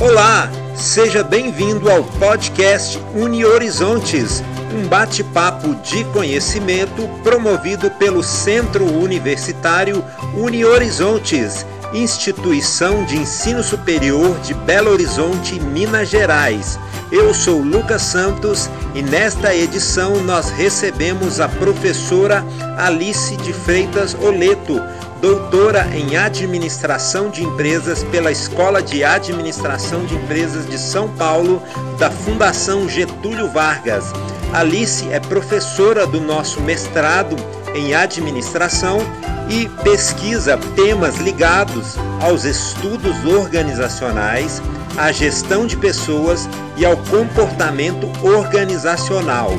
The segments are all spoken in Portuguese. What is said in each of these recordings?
Olá, seja bem-vindo ao podcast Uni Horizontes, um bate-papo de conhecimento promovido pelo Centro Universitário Uni Horizontes, instituição de ensino superior de Belo Horizonte, Minas Gerais. Eu sou Lucas Santos e nesta edição nós recebemos a professora Alice de Freitas Oleto doutora em Administração de Empresas pela Escola de Administração de Empresas de São Paulo, da Fundação Getúlio Vargas. Alice é professora do nosso mestrado em Administração e pesquisa temas ligados aos estudos organizacionais, à gestão de pessoas e ao comportamento organizacional.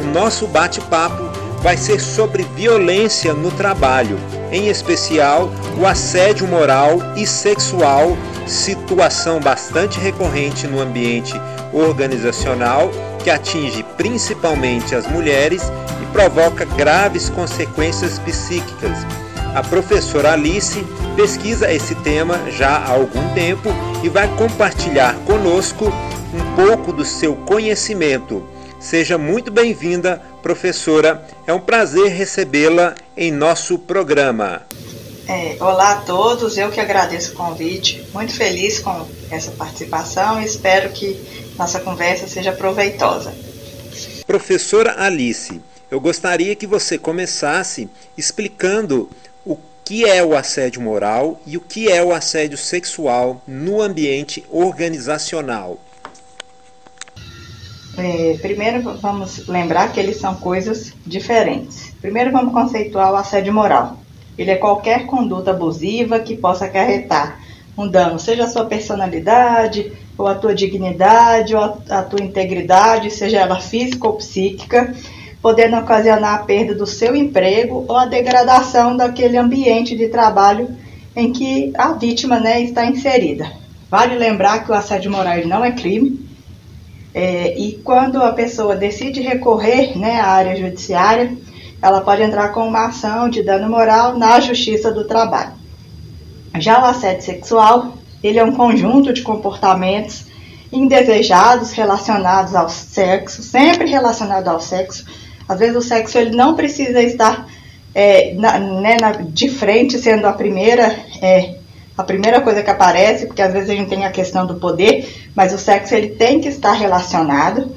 O nosso bate-papo vai ser sobre violência no trabalho, em especial o assédio moral e sexual, situação bastante recorrente no ambiente organizacional que atinge principalmente as mulheres e provoca graves consequências psíquicas. A professora Alice pesquisa esse tema já há algum tempo e vai compartilhar conosco um pouco do seu conhecimento. Seja muito bem-vinda, professora. É um prazer recebê-la em nosso programa. É, olá a todos, eu que agradeço o convite, muito feliz com essa participação e espero que nossa conversa seja proveitosa. Professora Alice, eu gostaria que você começasse explicando o que é o assédio moral e o que é o assédio sexual no ambiente organizacional. É, primeiro vamos lembrar que eles são coisas diferentes. Primeiro vamos conceituar o assédio moral. Ele é qualquer conduta abusiva que possa acarretar um dano, seja a sua personalidade, ou a tua dignidade, ou a tua integridade, seja ela física ou psíquica, podendo ocasionar a perda do seu emprego ou a degradação daquele ambiente de trabalho em que a vítima né, está inserida. Vale lembrar que o assédio moral não é crime, é, e quando a pessoa decide recorrer né, à área judiciária, ela pode entrar com uma ação de dano moral na Justiça do Trabalho. Já o assédio sexual, ele é um conjunto de comportamentos indesejados relacionados ao sexo, sempre relacionado ao sexo. Às vezes o sexo ele não precisa estar é, na, né, na, de frente, sendo a primeira é, a primeira coisa que aparece, porque às vezes a gente tem a questão do poder, mas o sexo ele tem que estar relacionado.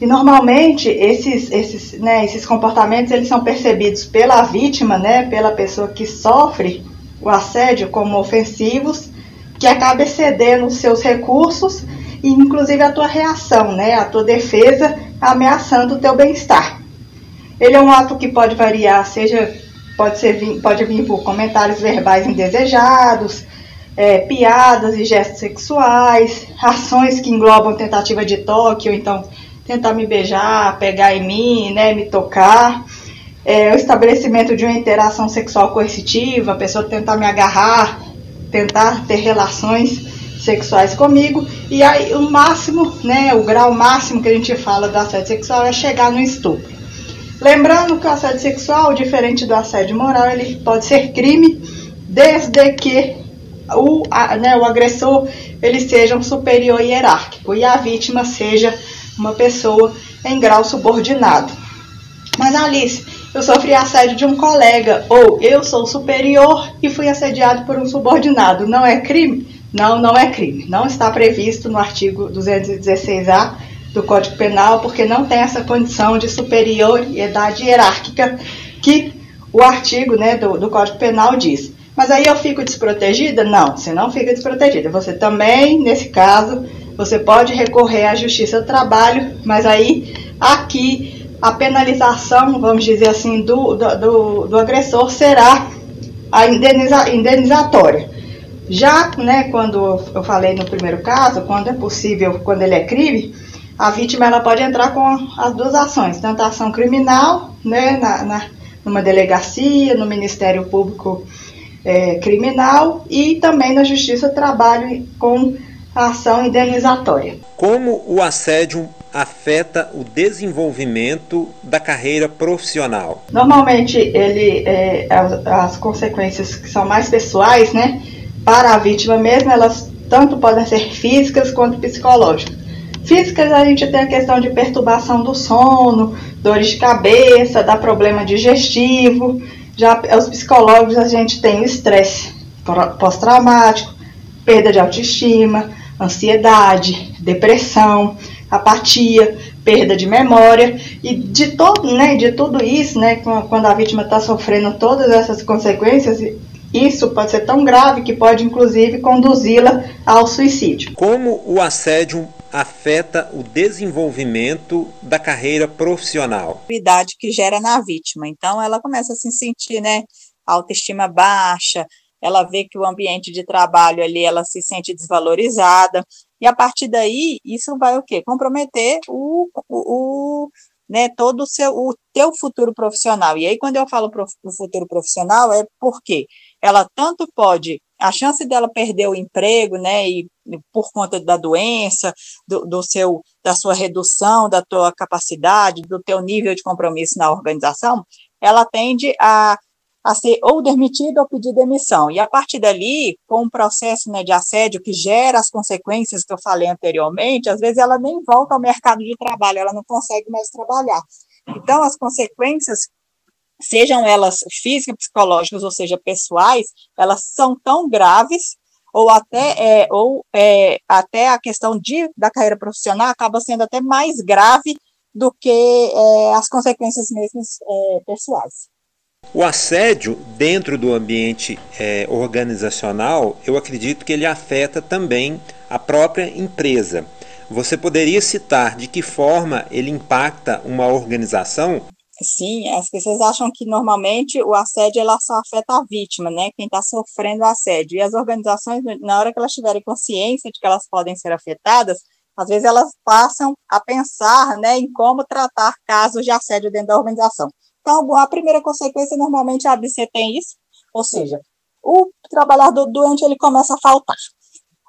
E normalmente esses, esses, né, esses comportamentos eles são percebidos pela vítima, né, pela pessoa que sofre o assédio como ofensivos, que acaba excedendo os seus recursos e inclusive a tua reação, né, a tua defesa ameaçando o teu bem-estar. Ele é um ato que pode variar, seja pode, ser, pode vir por comentários verbais indesejados, é, piadas e gestos sexuais, ações que englobam tentativa de toque, ou então tentar me beijar, pegar em mim, né, me tocar. É, o estabelecimento de uma interação sexual coercitiva, a pessoa tentar me agarrar, tentar ter relações sexuais comigo. E aí o máximo, né, o grau máximo que a gente fala do assédio sexual é chegar no estupro. Lembrando que o assédio sexual, diferente do assédio moral, ele pode ser crime desde que o, a, né, o agressor ele seja um superior hierárquico e a vítima seja uma pessoa em grau subordinado. Mas Alice, eu sofri assédio de um colega, ou eu sou superior e fui assediado por um subordinado. Não é crime? Não, não é crime. Não está previsto no artigo 216A do Código Penal, porque não tem essa condição de superioridade hierárquica que o artigo né, do, do Código Penal diz. Mas aí eu fico desprotegida? Não, você não fica desprotegida. Você também, nesse caso, você pode recorrer à Justiça do Trabalho, mas aí aqui a penalização, vamos dizer assim, do, do, do agressor será a indeniza, indenizatória. Já, né, quando eu falei no primeiro caso, quando é possível, quando ele é crime, a vítima ela pode entrar com as duas ações, tanto a ação criminal, né, na, na numa delegacia, no Ministério Público é, Criminal e também na Justiça Trabalho com a ação indenizatória. Como o assédio afeta o desenvolvimento da carreira profissional? Normalmente ele é, as, as consequências que são mais pessoais, né, para a vítima mesmo, elas tanto podem ser físicas quanto psicológicas. Físicas, a gente tem a questão de perturbação do sono, dores de cabeça, dá problema digestivo. Já os psicológicos, a gente tem o estresse pós-traumático, perda de autoestima, ansiedade, depressão, apatia, perda de memória e de todo, né, de tudo isso, né, quando a vítima está sofrendo todas essas consequências, isso pode ser tão grave que pode inclusive conduzi-la ao suicídio. Como o assédio afeta o desenvolvimento da carreira profissional? A que gera na vítima. Então ela começa a se sentir, né, autoestima baixa, ela vê que o ambiente de trabalho ali ela se sente desvalorizada, e a partir daí isso vai o quê? Comprometer o, o, o né, todo o seu o teu futuro profissional. E aí quando eu falo pro, o futuro profissional é porque ela tanto pode a chance dela perder o emprego, né, e por conta da doença, do, do, seu, da sua redução, da tua capacidade, do teu nível de compromisso na organização, ela tende a a ser ou demitida ou pedir demissão. E a partir dali, com um processo né, de assédio que gera as consequências que eu falei anteriormente, às vezes ela nem volta ao mercado de trabalho, ela não consegue mais trabalhar. Então, as consequências, sejam elas físicas, psicológicas, ou seja, pessoais, elas são tão graves ou até, é, ou, é, até a questão de, da carreira profissional acaba sendo até mais grave do que é, as consequências mesmo é, pessoais. O assédio dentro do ambiente é, organizacional, eu acredito que ele afeta também a própria empresa. Você poderia citar de que forma ele impacta uma organização? Sim, as pessoas acham que normalmente o assédio ela só afeta a vítima, né? Quem está sofrendo o assédio. E as organizações, na hora que elas tiverem consciência de que elas podem ser afetadas, às vezes elas passam a pensar né, em como tratar casos de assédio dentro da organização. Então, a primeira consequência normalmente é a você tem isso, ou seja, o trabalhador doente ele começa a faltar.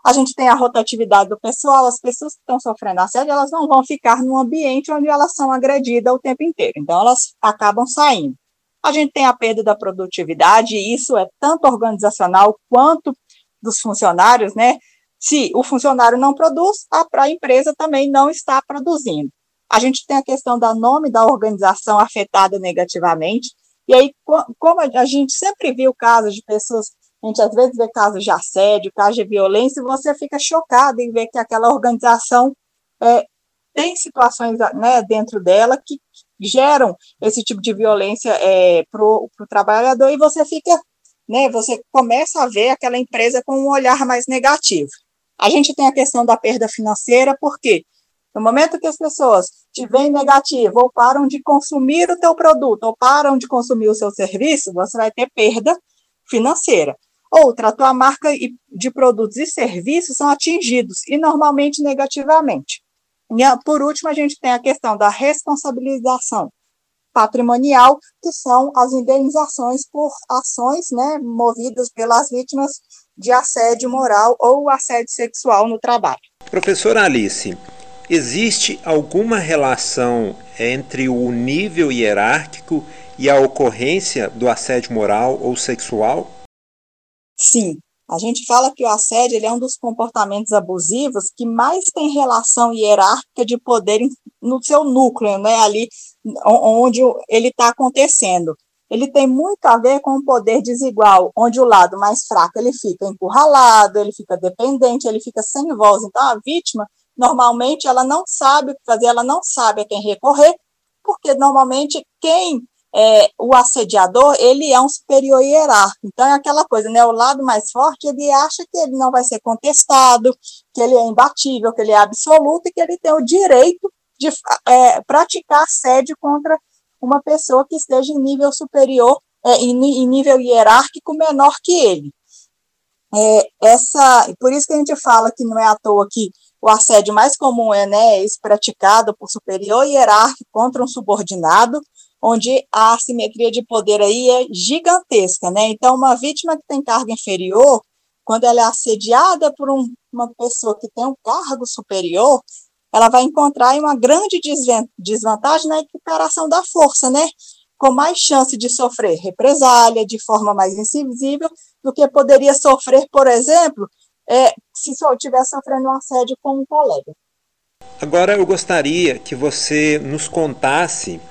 A gente tem a rotatividade do pessoal, as pessoas que estão sofrendo assédio, elas não vão ficar num ambiente onde elas são agredidas o tempo inteiro, então elas acabam saindo. A gente tem a perda da produtividade, e isso é tanto organizacional quanto dos funcionários, né? Se o funcionário não produz, a, empresa também não está produzindo. A gente tem a questão da nome da organização afetada negativamente, e aí, como a gente sempre viu casos de pessoas, a gente às vezes vê casos de assédio, casos de violência, e você fica chocado em ver que aquela organização é, tem situações né, dentro dela que geram esse tipo de violência é, para o trabalhador, e você fica, né, você começa a ver aquela empresa com um olhar mais negativo. A gente tem a questão da perda financeira, por quê? No momento que as pessoas te veem negativo ou param de consumir o teu produto ou param de consumir o seu serviço, você vai ter perda financeira. Outra, a tua marca de produtos e serviços são atingidos e normalmente negativamente. E por último, a gente tem a questão da responsabilização patrimonial, que são as indenizações por ações né, movidas pelas vítimas de assédio moral ou assédio sexual no trabalho. Professora Alice, Existe alguma relação entre o nível hierárquico e a ocorrência do assédio moral ou sexual? Sim. A gente fala que o assédio é um dos comportamentos abusivos que mais tem relação hierárquica de poder no seu núcleo, né, ali onde ele está acontecendo. Ele tem muito a ver com o poder desigual, onde o lado mais fraco ele fica encurralado, ele fica dependente, ele fica sem voz. Então a vítima normalmente ela não sabe o que fazer, ela não sabe a quem recorrer, porque normalmente quem é o assediador, ele é um superior hierárquico. Então é aquela coisa, né? O lado mais forte, ele acha que ele não vai ser contestado, que ele é imbatível, que ele é absoluto e que ele tem o direito de é, praticar assédio contra uma pessoa que esteja em nível superior, é, em, em nível hierárquico menor que ele. É, essa, por isso que a gente fala que não é à toa que o assédio mais comum é né, esse praticado por superior hierárquico contra um subordinado, onde a assimetria de poder aí é gigantesca, né? Então, uma vítima que tem carga inferior, quando ela é assediada por um, uma pessoa que tem um cargo superior, ela vai encontrar uma grande desvantagem na equiparação da força, né? Com mais chance de sofrer represália de forma mais invisível do que poderia sofrer, por exemplo, é, se estiver sofrendo um assédio com um colega. Agora eu gostaria que você nos contasse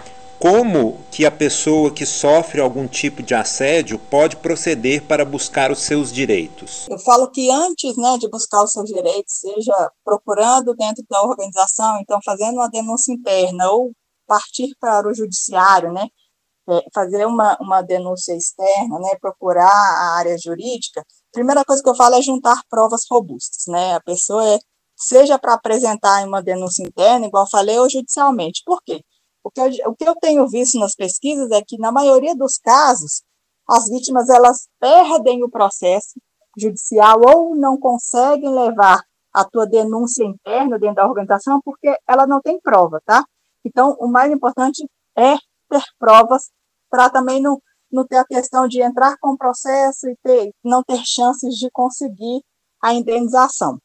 como que a pessoa que sofre algum tipo de assédio pode proceder para buscar os seus direitos? Eu falo que antes né, de buscar os seus direitos, seja procurando dentro da organização, então fazendo uma denúncia interna ou partir para o judiciário, né, é, fazer uma, uma denúncia externa, né, procurar a área jurídica, a primeira coisa que eu falo é juntar provas robustas, né, a pessoa é, seja para apresentar em uma denúncia interna, igual falei, ou judicialmente. Por quê? O que, eu, o que eu tenho visto nas pesquisas é que, na maioria dos casos, as vítimas elas perdem o processo judicial ou não conseguem levar a tua denúncia interna dentro da organização porque ela não tem prova, tá? Então, o mais importante é ter provas para também não, não ter a questão de entrar com o processo e ter, não ter chances de conseguir a indenização.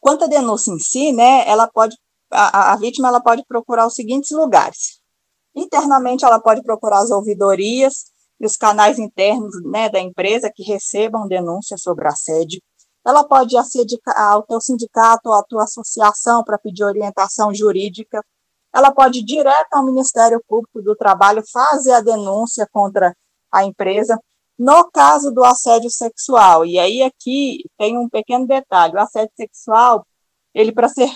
Quanto à denúncia em si, né, ela pode a, a vítima ela pode procurar os seguintes lugares. Internamente, ela pode procurar as ouvidorias e os canais internos né, da empresa que recebam denúncias sobre assédio. Ela pode aceder ao teu sindicato ou à tua associação para pedir orientação jurídica. Ela pode ir direto ao Ministério Público do Trabalho fazer a denúncia contra a empresa. No caso do assédio sexual, e aí aqui tem um pequeno detalhe, o assédio sexual ele para ser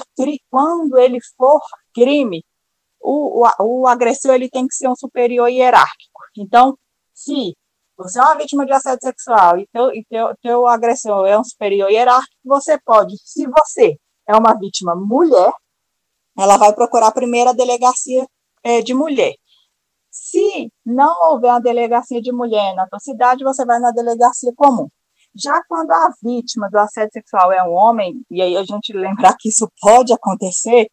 quando ele for crime, o, o, o agressor ele tem que ser um superior hierárquico. Então, se você é uma vítima de assédio sexual e teu, e teu, teu agressor é um superior hierárquico, você pode, se você é uma vítima mulher, ela vai procurar a delegacia é, de mulher. Se não houver uma delegacia de mulher na tua cidade, você vai na delegacia comum. Já quando a vítima do assédio sexual é um homem, e aí a gente lembrar que isso pode acontecer,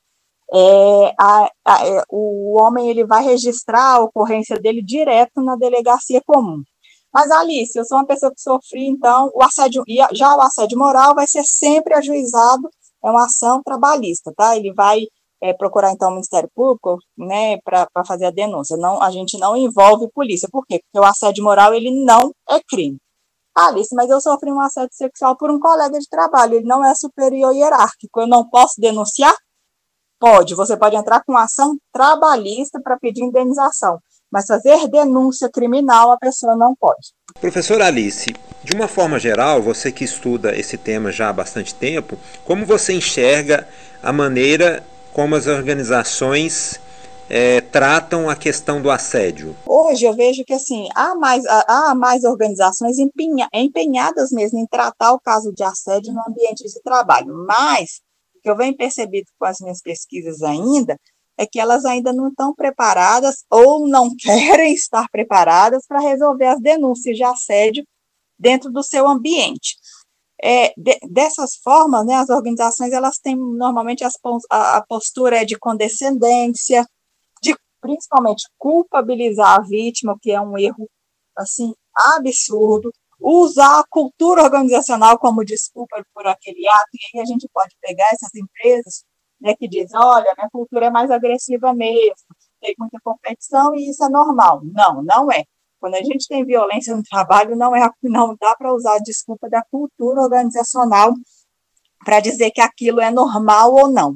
é, a, a, é, o homem ele vai registrar a ocorrência dele direto na delegacia comum. Mas, Alice, eu sou uma pessoa que sofri, então, o assédio, já o assédio moral vai ser sempre ajuizado, é uma ação trabalhista, tá? Ele vai é, procurar, então, o Ministério Público, né, para fazer a denúncia. Não, a gente não envolve polícia. Por quê? Porque o assédio moral, ele não é crime. Alice, mas eu sofri um assédio sexual por um colega de trabalho, ele não é superior hierárquico, eu não posso denunciar? Pode, você pode entrar com ação trabalhista para pedir indenização, mas fazer denúncia criminal a pessoa não pode. Professora Alice, de uma forma geral, você que estuda esse tema já há bastante tempo, como você enxerga a maneira como as organizações é, tratam a questão do assédio? Hoje eu vejo que assim há mais, há mais organizações empenha, empenhadas mesmo em tratar o caso de assédio no ambiente de trabalho, mas o que eu venho percebido com as minhas pesquisas ainda é que elas ainda não estão preparadas ou não querem estar preparadas para resolver as denúncias de assédio dentro do seu ambiente. É, de, dessas formas, né, as organizações elas têm normalmente as, a, a postura é de condescendência, principalmente culpabilizar a vítima, que é um erro assim absurdo, usar a cultura organizacional como desculpa por aquele ato, e aí a gente pode pegar essas empresas né, que dizem, olha, minha cultura é mais agressiva mesmo, tem muita competição e isso é normal. Não, não é. Quando a gente tem violência no trabalho, não é não dá para usar a desculpa da cultura organizacional para dizer que aquilo é normal ou não.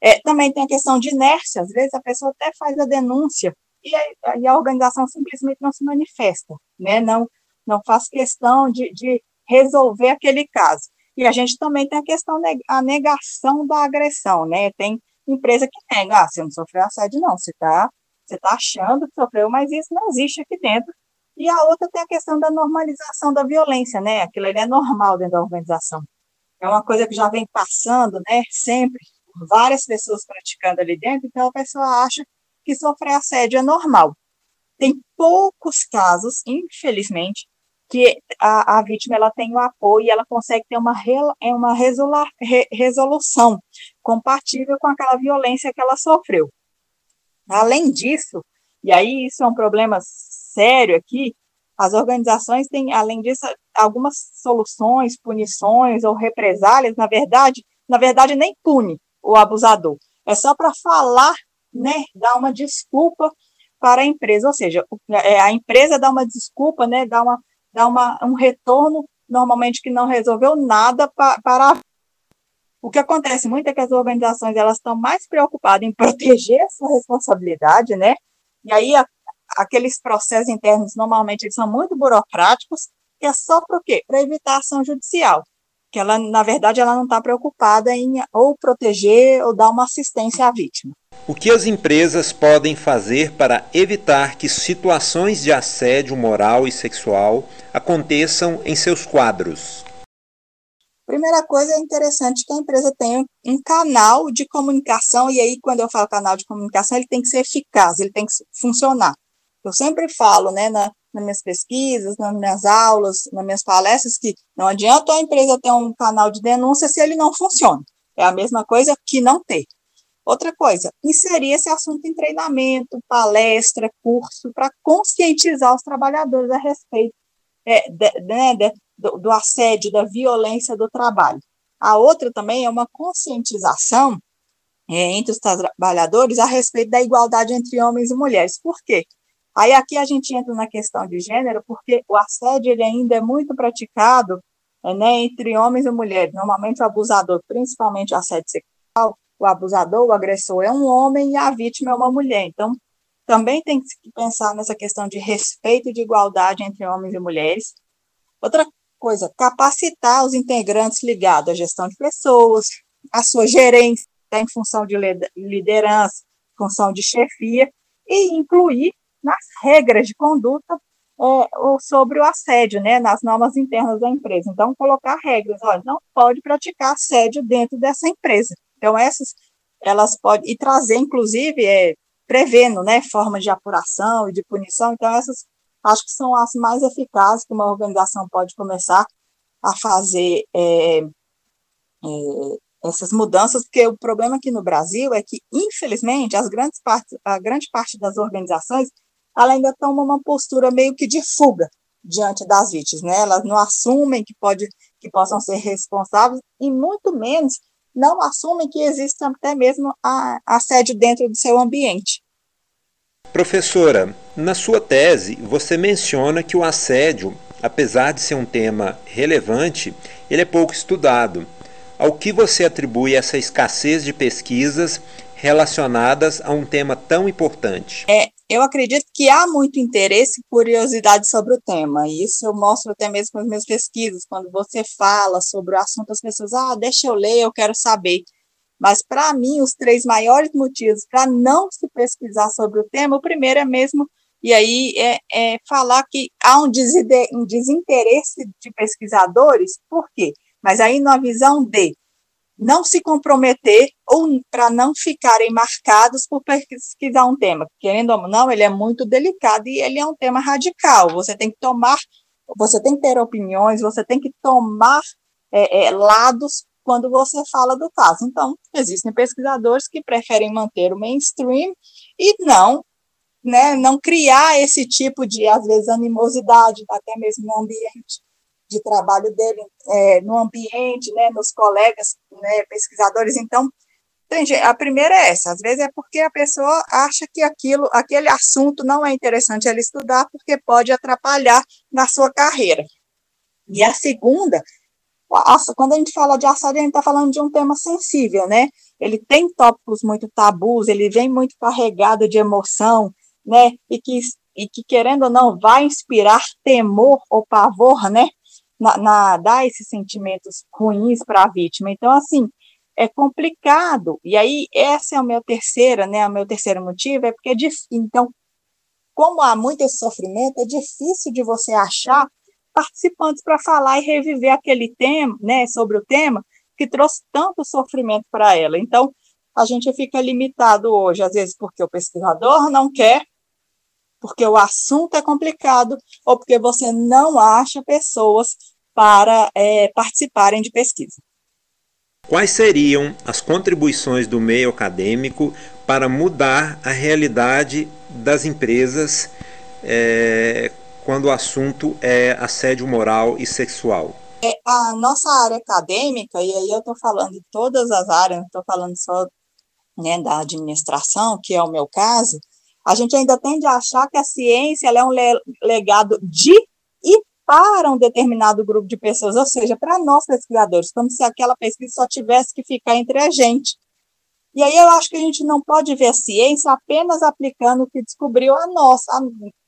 É, também tem a questão de inércia, às vezes a pessoa até faz a denúncia e a, e a organização simplesmente não se manifesta, né? não, não faz questão de, de resolver aquele caso. E a gente também tem a questão da negação da agressão, né? Tem empresa que nega, ah, você não sofreu assédio, não, você está você tá achando que sofreu, mas isso não existe aqui dentro. E a outra tem a questão da normalização da violência, né? Aquilo é normal dentro da organização. É uma coisa que já vem passando, né? Sempre várias pessoas praticando ali dentro, então a pessoa acha que sofrer assédio é normal. Tem poucos casos, infelizmente, que a, a vítima ela tem o apoio e ela consegue ter uma, é uma resolução compatível com aquela violência que ela sofreu. Além disso, e aí isso é um problema sério aqui, as organizações têm, além disso, algumas soluções, punições ou represálias, na verdade, na verdade nem pune, o abusador. É só para falar, né, dar uma desculpa para a empresa, ou seja, é, a empresa dá uma desculpa, né, dá, uma, dá uma, um retorno normalmente que não resolveu nada pa, para o que acontece muito é que as organizações elas estão mais preocupadas em proteger a sua responsabilidade, né? E aí a, aqueles processos internos normalmente eles são muito burocráticos, que é só para quê? Para evitar ação judicial. Que ela, na verdade, ela não está preocupada em ou proteger ou dar uma assistência à vítima. O que as empresas podem fazer para evitar que situações de assédio moral e sexual aconteçam em seus quadros? Primeira coisa é interessante que a empresa tenha um canal de comunicação, e aí, quando eu falo canal de comunicação, ele tem que ser eficaz, ele tem que funcionar. Eu sempre falo, né, na, nas minhas pesquisas, nas minhas aulas, nas minhas palestras, que não adianta a empresa ter um canal de denúncia se ele não funciona. É a mesma coisa que não ter. Outra coisa, inserir esse assunto em treinamento, palestra, curso, para conscientizar os trabalhadores a respeito é, de, né, de, do, do assédio, da violência do trabalho. A outra também é uma conscientização é, entre os trabalhadores a respeito da igualdade entre homens e mulheres. Por quê? Aí aqui a gente entra na questão de gênero, porque o assédio ele ainda é muito praticado é, né, entre homens e mulheres. Normalmente o abusador, principalmente o assédio sexual, o abusador, o agressor é um homem e a vítima é uma mulher. Então, também tem que pensar nessa questão de respeito e de igualdade entre homens e mulheres. Outra coisa, capacitar os integrantes ligados à gestão de pessoas, a sua gerência em função de liderança, função de chefia, e incluir nas regras de conduta é, sobre o assédio, né, nas normas internas da empresa. Então, colocar regras, olha, não pode praticar assédio dentro dessa empresa. Então, essas, elas podem, e trazer, inclusive, é, prevendo, né, formas de apuração e de punição. Então, essas acho que são as mais eficazes que uma organização pode começar a fazer é, é, essas mudanças, porque o problema aqui no Brasil é que, infelizmente, as grandes partes, a grande parte das organizações ela ainda toma uma postura meio que de fuga diante das vítimas, né? Elas não assumem que pode que possam ser responsáveis e muito menos não assumem que existe até mesmo a, assédio dentro do seu ambiente. Professora, na sua tese, você menciona que o assédio, apesar de ser um tema relevante, ele é pouco estudado. Ao que você atribui essa escassez de pesquisas relacionadas a um tema tão importante? É, eu acredito que há muito interesse e curiosidade sobre o tema. E isso eu mostro até mesmo com as minhas pesquisas. Quando você fala sobre o assunto, as pessoas, ah, deixa eu ler, eu quero saber. Mas, para mim, os três maiores motivos para não se pesquisar sobre o tema, o primeiro é mesmo, e aí é, é falar que há um, um desinteresse de pesquisadores, por quê? Mas aí, na visão de não se comprometer ou para não ficarem marcados por pesquisar um tema. Querendo ou não, ele é muito delicado e ele é um tema radical. Você tem que tomar, você tem que ter opiniões, você tem que tomar é, é, lados quando você fala do caso. Então, existem pesquisadores que preferem manter o mainstream e não, né, não criar esse tipo de, às vezes, animosidade, até mesmo no ambiente de trabalho dele, é, no ambiente, né, nos colegas né, pesquisadores. Então, a primeira é essa, às vezes é porque a pessoa acha que aquilo, aquele assunto não é interessante ela estudar porque pode atrapalhar na sua carreira. E a segunda quando a gente fala de assédio, a gente está falando de um tema sensível, né? Ele tem tópicos muito tabus, ele vem muito carregado de emoção, né? E que, e que querendo ou não, vai inspirar temor ou pavor, né? Na, na dar esses sentimentos ruins para a vítima. Então, assim, é complicado. E aí, essa é a minha terceira, né? O meu terceiro motivo é porque, é então, como há muito esse sofrimento, é difícil de você achar participantes para falar e reviver aquele tema, né, sobre o tema que trouxe tanto sofrimento para ela. Então, a gente fica limitado hoje, às vezes porque o pesquisador não quer, porque o assunto é complicado, ou porque você não acha pessoas para é, participarem de pesquisa. Quais seriam as contribuições do meio acadêmico para mudar a realidade das empresas é, quando o assunto é assédio moral e sexual? É, a nossa área acadêmica, e aí eu estou falando de todas as áreas, não estou falando só né, da administração, que é o meu caso, a gente ainda tende a achar que a ciência é um legado de e para um determinado grupo de pessoas, ou seja, para nós pesquisadores, como se aquela pesquisa só tivesse que ficar entre a gente. E aí eu acho que a gente não pode ver a ciência apenas aplicando o que descobriu a nós, a,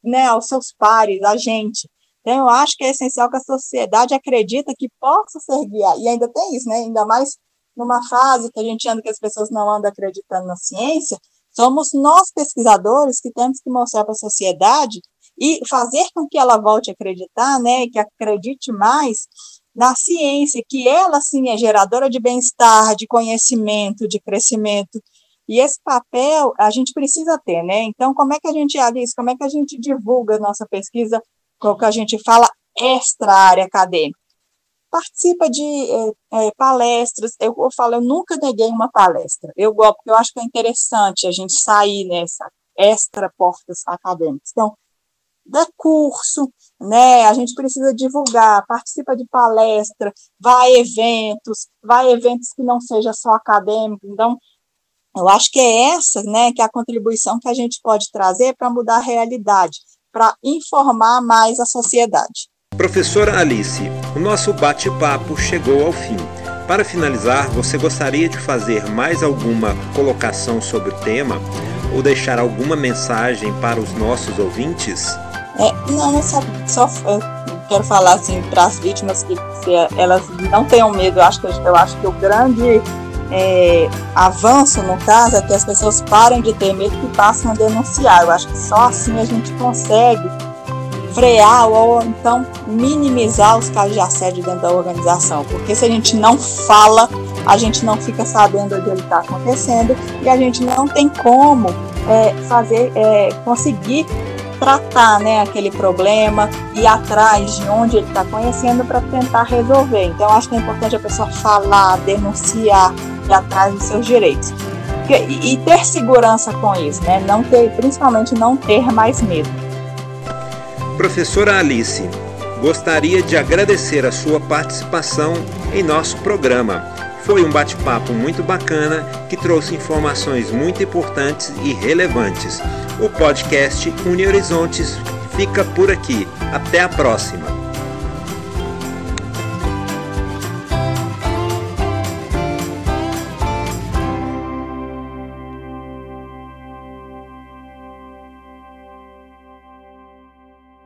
né, aos seus pares, a gente. Então, eu acho que é essencial que a sociedade acredita que possa ser guiada. E ainda tem isso, né? Ainda mais numa fase que a gente anda que as pessoas não andam acreditando na ciência, somos nós pesquisadores que temos que mostrar para a sociedade e fazer com que ela volte a acreditar, né, que acredite mais na ciência, que ela sim é geradora de bem-estar, de conhecimento, de crescimento. E esse papel a gente precisa ter, né? Então, como é que a gente, Alice, como é que a gente divulga a nossa pesquisa, com o que a gente fala extra área acadêmica? Participa de é, é, palestras. Eu, eu falo, eu nunca neguei uma palestra. Eu gosto, porque eu acho que é interessante a gente sair nessa extra portas acadêmicas. Então, dá curso, né? A gente precisa divulgar, participa de palestra, vai a eventos, vai a eventos que não seja só acadêmico. Então, eu acho que é essa, né, que é a contribuição que a gente pode trazer para mudar a realidade, para informar mais a sociedade. Professora Alice, o nosso bate-papo chegou ao fim. Para finalizar, você gostaria de fazer mais alguma colocação sobre o tema ou deixar alguma mensagem para os nossos ouvintes? É, não, só, só quero falar assim para as vítimas que elas não tenham medo. Eu acho que, eu acho que o grande é, avanço, no caso, é que as pessoas parem de ter medo e passem a denunciar. Eu acho que só assim a gente consegue frear ou então minimizar os casos de assédio dentro da organização. Porque se a gente não fala, a gente não fica sabendo onde ele está acontecendo e a gente não tem como é, fazer, é, conseguir tratar né, aquele problema, ir atrás de onde ele está conhecendo para tentar resolver. Então, acho que é importante a pessoa falar, denunciar, ir atrás dos seus direitos. E, e ter segurança com isso, né? Não ter, principalmente não ter mais medo. Professora Alice, gostaria de agradecer a sua participação em nosso programa. Foi um bate-papo muito bacana que trouxe informações muito importantes e relevantes. O podcast Uni Horizontes fica por aqui. Até a próxima!